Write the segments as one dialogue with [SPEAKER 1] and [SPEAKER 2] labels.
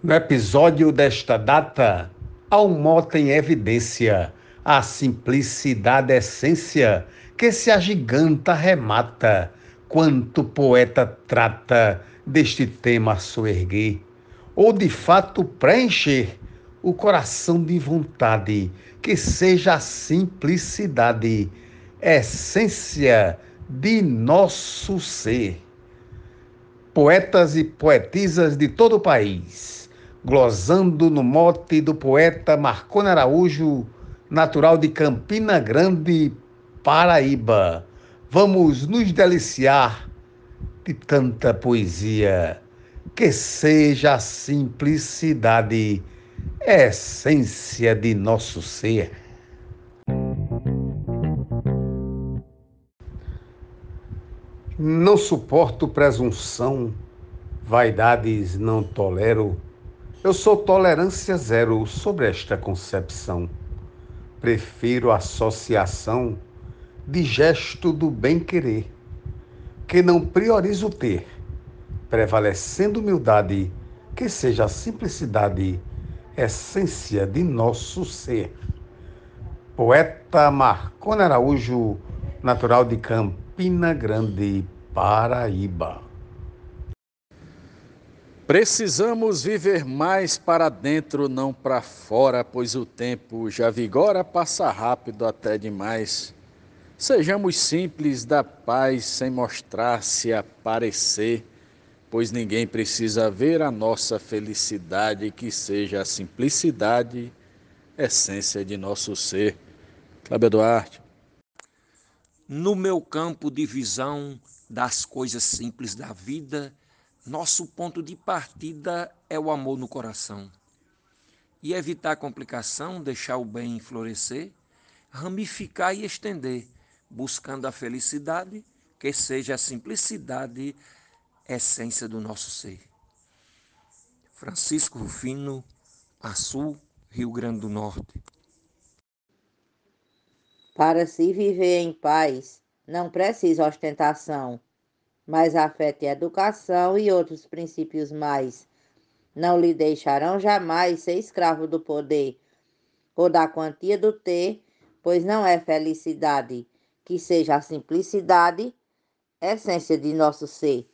[SPEAKER 1] No episódio desta data, mote em evidência, a simplicidade essência que se agiganta remata, quanto poeta trata deste tema soerguer, ou de fato preencher o coração de vontade, que seja a simplicidade, essência de nosso ser. Poetas e poetisas de todo o país glosando no mote do poeta Marconi Araújo, natural de Campina Grande, Paraíba. Vamos nos deliciar de tanta poesia, que seja a simplicidade, essência de nosso ser. Não suporto presunção, vaidades não tolero eu sou tolerância zero sobre esta concepção. Prefiro associação de gesto do bem-querer, que não prioriza o ter, prevalecendo humildade, que seja a simplicidade, essência de nosso ser. Poeta Marconi Araújo, natural de Campina Grande, Paraíba.
[SPEAKER 2] Precisamos viver mais para dentro, não para fora, pois o tempo já vigora, passa rápido até demais. Sejamos simples da paz, sem mostrar-se aparecer, pois ninguém precisa ver a nossa felicidade, que seja a simplicidade, essência de nosso ser. Cláudio Duarte.
[SPEAKER 3] No meu campo de visão das coisas simples da vida, nosso ponto de partida é o amor no coração. E evitar complicação, deixar o bem florescer, ramificar e estender, buscando a felicidade, que seja a simplicidade, essência do nosso ser. Francisco Rufino, Açu, Rio Grande do Norte.
[SPEAKER 4] Para se viver em paz, não precisa ostentação mas afeto e educação e outros princípios mais. Não lhe deixarão jamais ser escravo do poder ou da quantia do ter, pois não é felicidade, que seja a simplicidade, essência de nosso ser.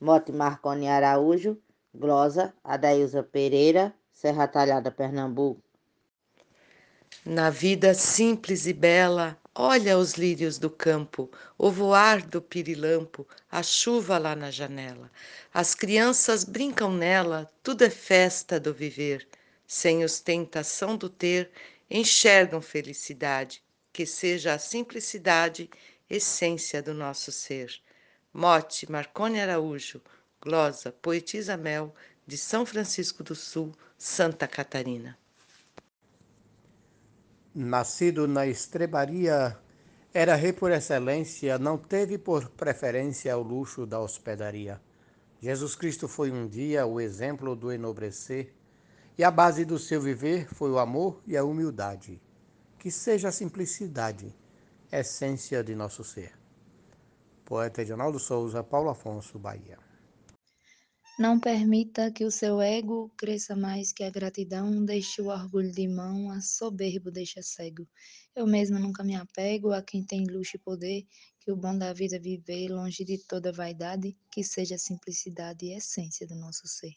[SPEAKER 4] Mote Marconi Araújo, glosa Adailza Pereira, Serra Talhada, Pernambuco.
[SPEAKER 5] Na vida simples e bela, Olha os lírios do campo, o voar do pirilampo, a chuva lá na janela. As crianças brincam nela, tudo é festa do viver. Sem ostentação do ter, enxergam felicidade, que seja a simplicidade, essência do nosso ser. Mote Marconi Araújo, glosa Poetisa Mel, de São Francisco do Sul, Santa Catarina.
[SPEAKER 6] Nascido na estrebaria, era rei por excelência, não teve por preferência o luxo da hospedaria. Jesus Cristo foi um dia o exemplo do enobrecer, e a base do seu viver foi o amor e a humildade. Que seja a simplicidade, essência de nosso ser. Poeta Edinaldo Souza, Paulo Afonso, Bahia.
[SPEAKER 7] Não permita que o seu ego cresça mais que a gratidão, deixe o orgulho de mão, a soberbo deixa cego. Eu mesma nunca me apego a quem tem luxo e poder, que o bom da vida viver longe de toda vaidade, que seja a simplicidade e essência do nosso ser.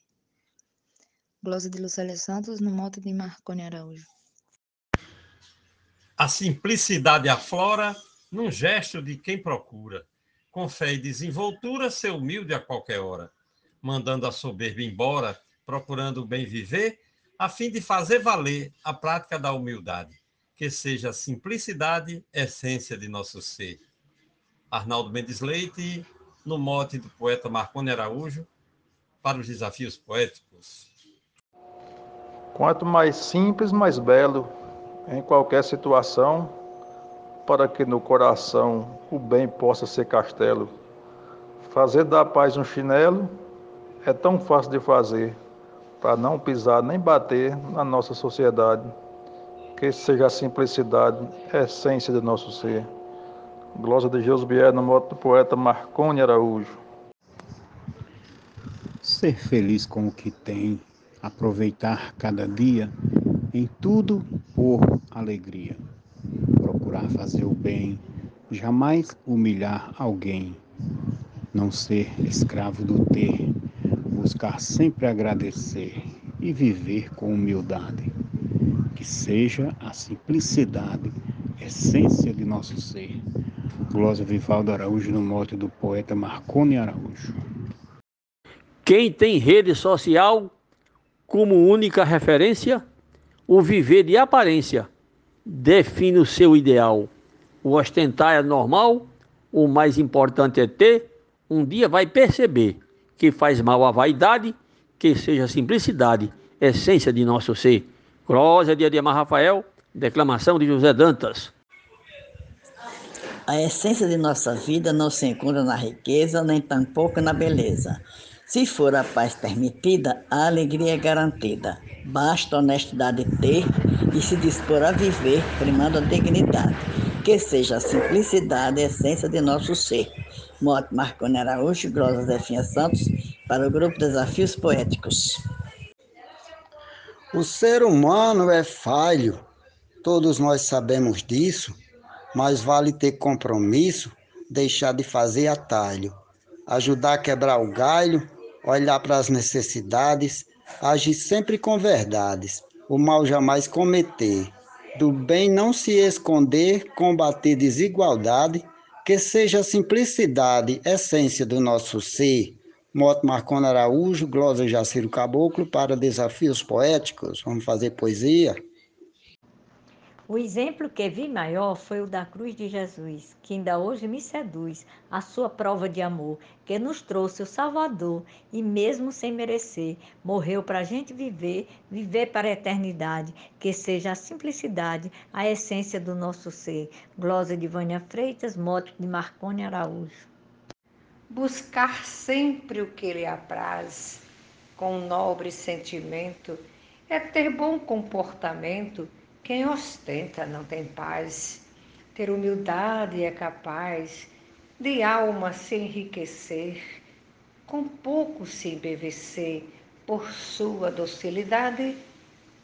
[SPEAKER 7] Glosa de Lucélia Santos, no mote de Marconi Araújo.
[SPEAKER 8] A simplicidade aflora num gesto de quem procura, com fé e desenvoltura, ser humilde a qualquer hora mandando a soberba embora, procurando o bem viver, a fim de fazer valer a prática da humildade, que seja a simplicidade, essência de nosso ser. Arnaldo Mendes Leite, no mote do poeta Marconi Araújo, para os desafios poéticos.
[SPEAKER 9] Quanto mais simples, mais belo, em qualquer situação, para que no coração o bem possa ser castelo. Fazer da paz um chinelo é tão fácil de fazer para não pisar nem bater na nossa sociedade. Que seja a simplicidade, a essência do nosso ser. Glosa de Josbier, no modo do poeta Marconi Araújo.
[SPEAKER 10] Ser feliz com o que tem, aproveitar cada dia, em tudo por alegria, procurar fazer o bem, jamais humilhar alguém, não ser escravo do ter, buscar sempre agradecer e viver com humildade. Que seja a simplicidade, essência de nosso ser. Glória Vivaldo Araújo no mote do poeta Marconi Araújo.
[SPEAKER 11] Quem tem rede social como única referência, o viver de aparência define o seu ideal. O ostentar é normal, o mais importante é ter. Um dia vai perceber que faz mal à vaidade, que seja a simplicidade, essência de nosso ser. Glória de Ademar Rafael, declamação de José Dantas.
[SPEAKER 6] A essência de nossa vida não se encontra na riqueza, nem tampouco na beleza. Se for a paz permitida, a alegria é garantida. Basta honestidade ter e se dispor a viver, primando a dignidade. Que seja a simplicidade a essência de nosso ser. Mote Marconi Araújo, Glosa Zefinha Santos, para o grupo Desafios Poéticos.
[SPEAKER 12] O ser humano é falho, todos nós sabemos disso, mas vale ter compromisso, deixar de fazer atalho, ajudar a quebrar o galho, olhar para as necessidades, agir sempre com verdades, o mal jamais cometer, do bem não se esconder, combater desigualdade, que seja a simplicidade, essência do nosso ser. Moto Marcona Araújo, Glosa Jaciro Caboclo, para Desafios Poéticos. Vamos fazer poesia?
[SPEAKER 13] O exemplo que vi maior foi o da cruz de Jesus, que ainda hoje me seduz, a sua prova de amor, que nos trouxe o Salvador e, mesmo sem merecer, morreu para a gente viver, viver para a eternidade, que seja a simplicidade, a essência do nosso ser. Glosa de Vânia Freitas, moto de Marcone Araújo.
[SPEAKER 14] Buscar sempre o que lhe apraz, com nobre sentimento, é ter bom comportamento quem ostenta não tem paz, ter humildade é capaz de alma se enriquecer, com pouco se embevecer por sua docilidade,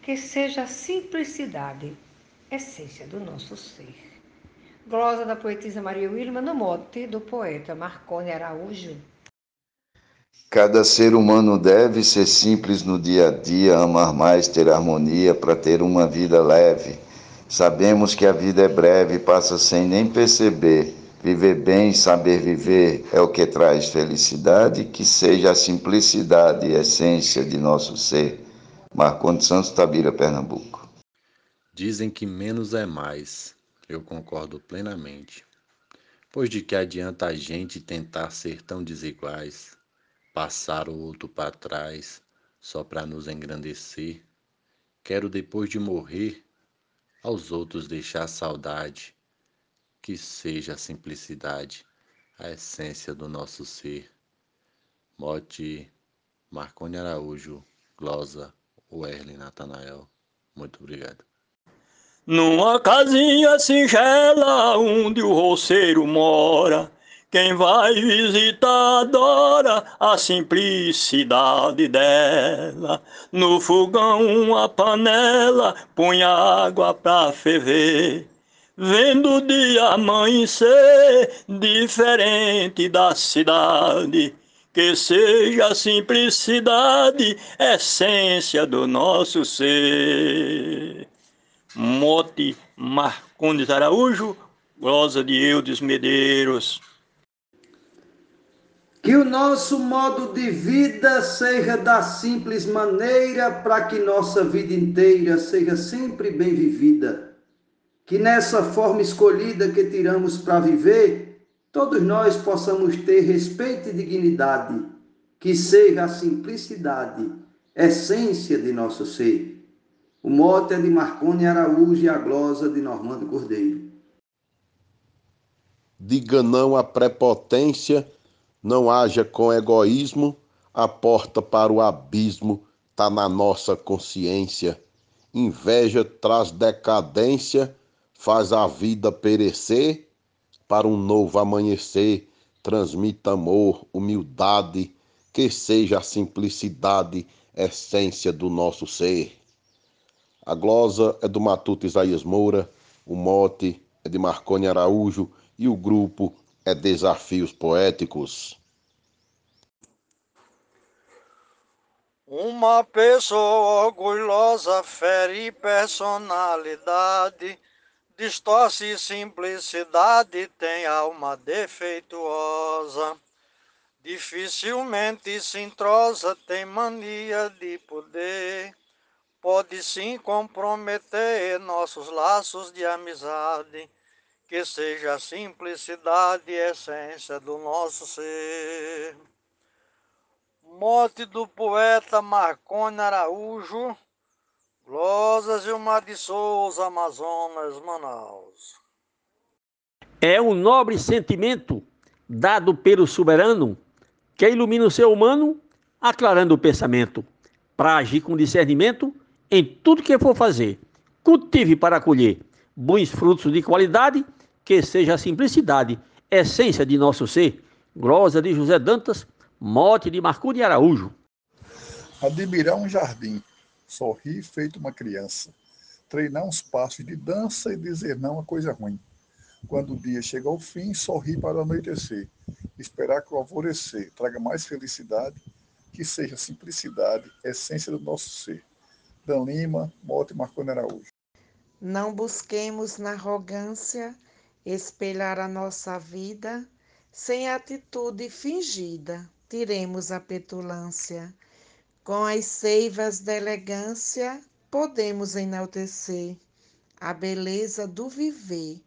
[SPEAKER 14] que seja a simplicidade, essência do nosso ser. Glosa da poetisa Maria Wilma no mote do poeta Marcone Araújo.
[SPEAKER 15] Cada ser humano deve ser simples no dia a dia, amar mais, ter harmonia para ter uma vida leve. Sabemos que a vida é breve, passa sem nem perceber. Viver bem, saber viver é o que traz felicidade, que seja a simplicidade e essência de nosso ser. Marcondes Santos Tabira, Pernambuco.
[SPEAKER 16] Dizem que menos é mais. Eu concordo plenamente. Pois de que adianta a gente tentar ser tão desiguais? Passar o outro para trás só para nos engrandecer. Quero depois de morrer aos outros deixar saudade, que seja a simplicidade, a essência do nosso ser. Mote Marcone Araújo, Glosa, Werlin Natanael. Muito obrigado.
[SPEAKER 2] Numa casinha singela onde o roceiro mora, quem vai visitar adora a simplicidade dela. No fogão uma panela, põe água pra ferver. Vendo o dia amanhecer, diferente da cidade. Que seja a simplicidade, essência do nosso ser. Mote Marcondes Araújo, Glosa de Eudes Medeiros.
[SPEAKER 17] Que o nosso modo de vida seja da simples maneira, para que nossa vida inteira seja sempre bem vivida. Que nessa forma escolhida que tiramos para viver, todos nós possamos ter respeito e dignidade, que seja a simplicidade, essência de nosso ser. O mote é de Marconi Araújo e a glosa de Normando Cordeiro.
[SPEAKER 18] Diga não à prepotência não haja com egoísmo, a porta para o abismo tá na nossa consciência. Inveja traz decadência, faz a vida perecer. Para um novo amanhecer, transmita amor, humildade, que seja a simplicidade, essência do nosso ser. A glosa é do Matuto Isaías Moura, o mote é de Marconi Araújo e o grupo é Desafios Poéticos.
[SPEAKER 13] Uma pessoa orgulhosa fere personalidade, distorce simplicidade, tem alma defeituosa. Dificilmente se entrosa, tem mania de poder, pode sim comprometer nossos laços de amizade, que seja a simplicidade essência do nosso ser. Morte do poeta Marconi Araújo, Glosas Gilmar de Souza, Amazonas, Manaus.
[SPEAKER 11] É um nobre sentimento dado pelo soberano que ilumina o ser humano, aclarando o pensamento, para agir com discernimento em tudo que for fazer. Cultive para colher bons frutos de qualidade, que seja a simplicidade, essência de nosso ser. Glosa de José Dantas, Mote de Marconi Araújo.
[SPEAKER 19] Admirar um jardim, sorrir feito uma criança, treinar uns passos de dança e dizer não a coisa ruim. Quando o dia chega ao fim, sorrir para o anoitecer, esperar que o alvorecer traga mais felicidade, que seja simplicidade, essência do nosso ser. Dan Lima, Mote Marconi Araújo.
[SPEAKER 9] Não busquemos na arrogância espelhar a nossa vida sem atitude fingida tiremos a petulância. Com as seivas da elegância, podemos enaltecer a beleza do viver,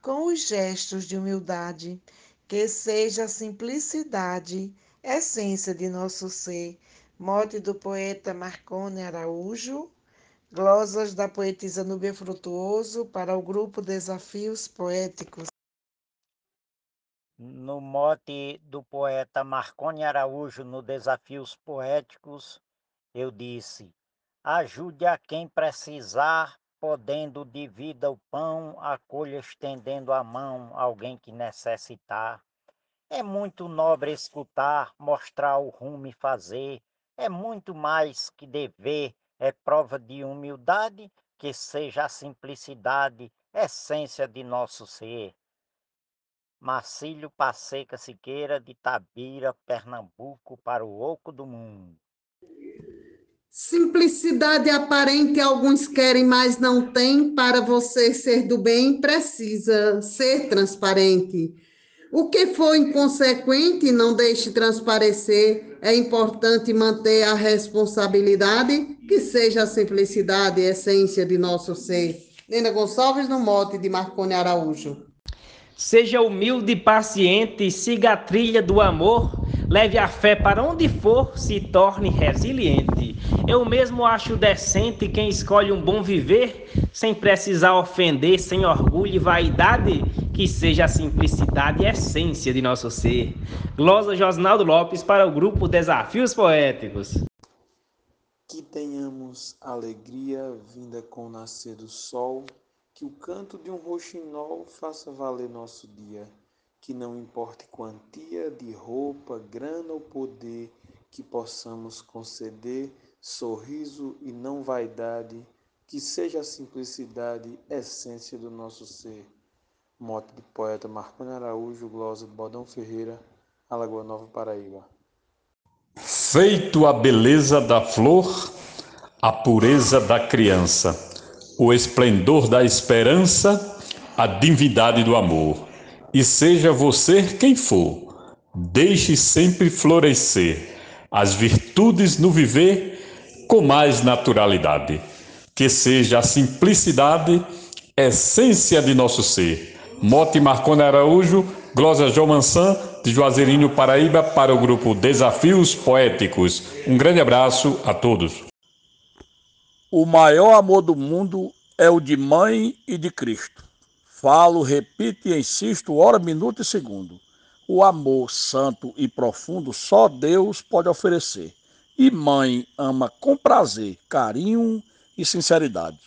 [SPEAKER 9] com os gestos de humildade, que seja a simplicidade, essência de nosso ser. Mote do poeta Marcone Araújo, glosas da poetisa Núbia Frutuoso para o grupo Desafios Poéticos
[SPEAKER 20] no mote do poeta Marconi Araújo no Desafios Poéticos, eu disse: ajude a quem precisar, podendo de vida o pão, acolha estendendo a mão alguém que necessitar. É muito nobre escutar, mostrar o rumo e fazer, é muito mais que dever, é prova de humildade, que seja a simplicidade, essência de nosso ser. Marcílio Passeca Siqueira, de Tabira, Pernambuco, para o Oco do Mundo.
[SPEAKER 21] Simplicidade aparente alguns querem, mas não tem. Para você ser do bem, precisa ser transparente. O que for inconsequente, não deixe transparecer. É importante manter a responsabilidade, que seja a simplicidade, a essência de nosso ser. Nena Gonçalves, no mote de Marconi Araújo.
[SPEAKER 22] Seja humilde e paciente, siga a trilha do amor, leve a fé para onde for, se torne resiliente. Eu mesmo acho decente quem escolhe um bom viver, sem precisar ofender, sem orgulho e vaidade, que seja a simplicidade e essência de nosso ser. Glosa Josnaldo Lopes para o grupo Desafios Poéticos.
[SPEAKER 23] Que tenhamos alegria vinda com o nascer do sol que o canto de um roxinol faça valer nosso dia, que não importe quantia de roupa, grana ou poder, que possamos conceder sorriso e não vaidade, que seja a simplicidade, essência do nosso ser. Mote de poeta Marconi Araújo, glosa Bodão Ferreira, Alagoa Nova, Paraíba.
[SPEAKER 24] Feito a beleza da flor, a pureza da criança o esplendor da esperança, a divindade do amor. E seja você quem for, deixe sempre florescer as virtudes no viver com mais naturalidade. Que seja a simplicidade, essência de nosso ser. Mote Marconi Araújo, Glosa João Mansan, de Juazeirinho, Paraíba, para o grupo Desafios Poéticos. Um grande abraço a todos.
[SPEAKER 2] O maior amor do mundo é o de mãe e de Cristo. Falo, repito e insisto, hora, minuto e segundo. O amor santo e profundo só Deus pode oferecer. E mãe ama com prazer, carinho e sinceridade.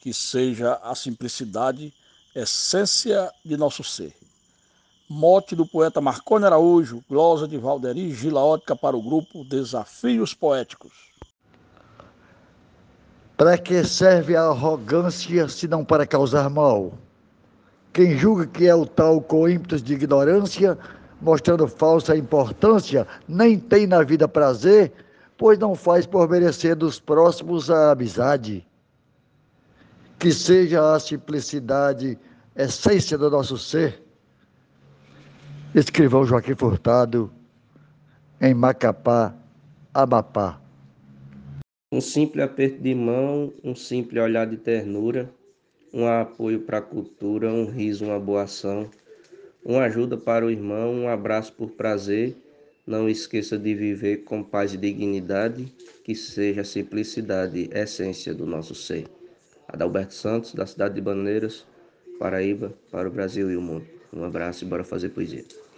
[SPEAKER 2] Que seja a simplicidade essência de nosso ser.
[SPEAKER 25] Mote do poeta Marconi Araújo, glosa de Valderi Gilaótica para o grupo Desafios Poéticos.
[SPEAKER 26] Para que serve a arrogância se não para causar mal? Quem julga que é o tal com ímpetos de ignorância, mostrando falsa importância, nem tem na vida prazer, pois não faz por merecer dos próximos a amizade. Que seja a simplicidade essência do nosso ser. Escrivão Joaquim Furtado, em Macapá, Amapá.
[SPEAKER 27] Um simples aperto de mão, um simples olhar de ternura, um apoio para a cultura, um riso, uma boa ação, uma ajuda para o irmão, um abraço por prazer. Não esqueça de viver com paz e dignidade, que seja a simplicidade, essência do nosso ser. Adalberto Santos, da cidade de Baneiras, Paraíba, para o Brasil e o mundo. Um abraço e bora fazer poesia.